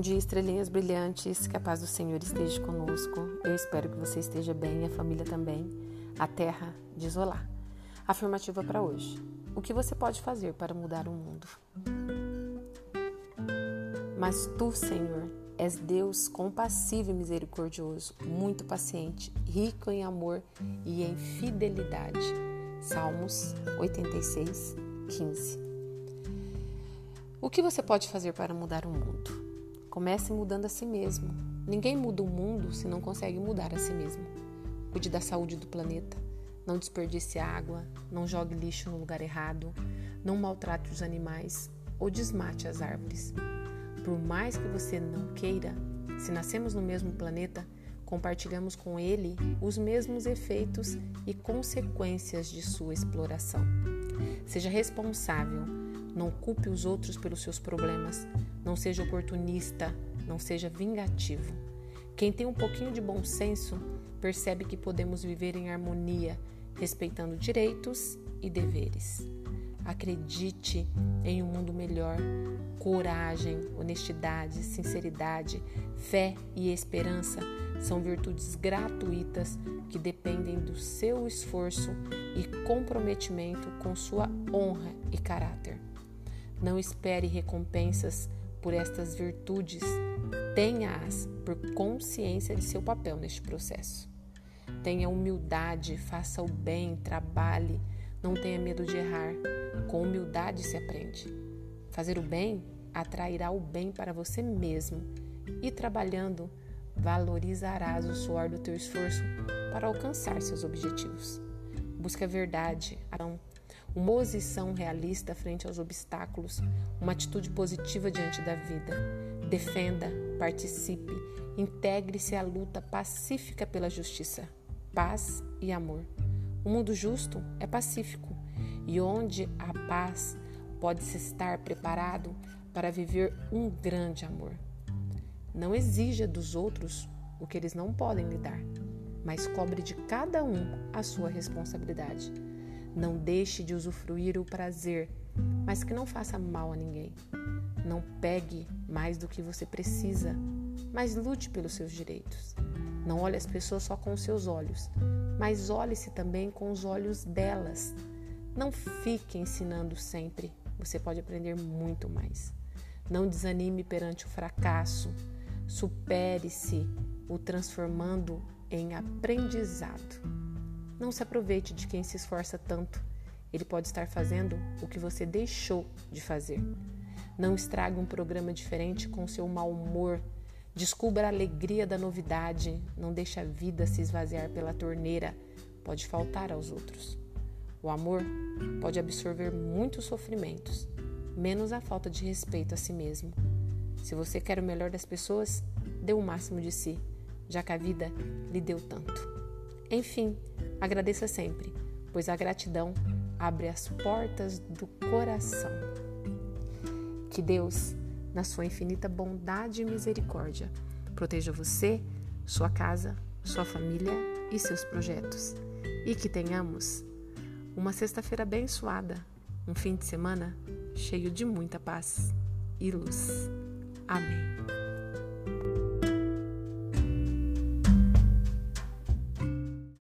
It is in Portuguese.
dia, estrelinhas brilhantes, que a paz do Senhor esteja conosco. Eu espero que você esteja bem, a família também. A terra de isolar. Afirmativa para hoje. O que você pode fazer para mudar o mundo? Mas tu, Senhor, és Deus compassivo e misericordioso, muito paciente, rico em amor e em fidelidade. Salmos 86, 15. O que você pode fazer para mudar o mundo? Comece mudando a si mesmo. Ninguém muda o mundo se não consegue mudar a si mesmo. Cuide da saúde do planeta. Não desperdice água, não jogue lixo no lugar errado, não maltrate os animais ou desmate as árvores. Por mais que você não queira, se nascemos no mesmo planeta, compartilhamos com ele os mesmos efeitos e consequências de sua exploração. Seja responsável não culpe os outros pelos seus problemas. Não seja oportunista. Não seja vingativo. Quem tem um pouquinho de bom senso percebe que podemos viver em harmonia, respeitando direitos e deveres. Acredite em um mundo melhor. Coragem, honestidade, sinceridade, fé e esperança são virtudes gratuitas que dependem do seu esforço e comprometimento com sua honra e caráter. Não espere recompensas por estas virtudes, tenha-as por consciência de seu papel neste processo. Tenha humildade, faça o bem, trabalhe, não tenha medo de errar. Com humildade se aprende. Fazer o bem atrairá o bem para você mesmo e trabalhando valorizarás o suor do teu esforço para alcançar seus objetivos. Busque a verdade, a uma posição realista frente aos obstáculos, uma atitude positiva diante da vida. Defenda, participe, integre-se à luta pacífica pela justiça, paz e amor. O mundo justo é pacífico e onde a paz pode-se estar preparado para viver um grande amor. Não exija dos outros o que eles não podem lhe dar, mas cobre de cada um a sua responsabilidade. Não deixe de usufruir o prazer, mas que não faça mal a ninguém. Não pegue mais do que você precisa, mas lute pelos seus direitos. Não olhe as pessoas só com os seus olhos, mas olhe-se também com os olhos delas. Não fique ensinando sempre, você pode aprender muito mais. Não desanime perante o fracasso, supere-se, o transformando em aprendizado. Não se aproveite de quem se esforça tanto. Ele pode estar fazendo o que você deixou de fazer. Não estrague um programa diferente com seu mau humor. Descubra a alegria da novidade. Não deixe a vida se esvaziar pela torneira. Pode faltar aos outros. O amor pode absorver muitos sofrimentos, menos a falta de respeito a si mesmo. Se você quer o melhor das pessoas, dê o máximo de si, já que a vida lhe deu tanto. Enfim, agradeça sempre, pois a gratidão abre as portas do coração. Que Deus, na sua infinita bondade e misericórdia, proteja você, sua casa, sua família e seus projetos. E que tenhamos uma sexta-feira abençoada, um fim de semana cheio de muita paz e luz. Amém.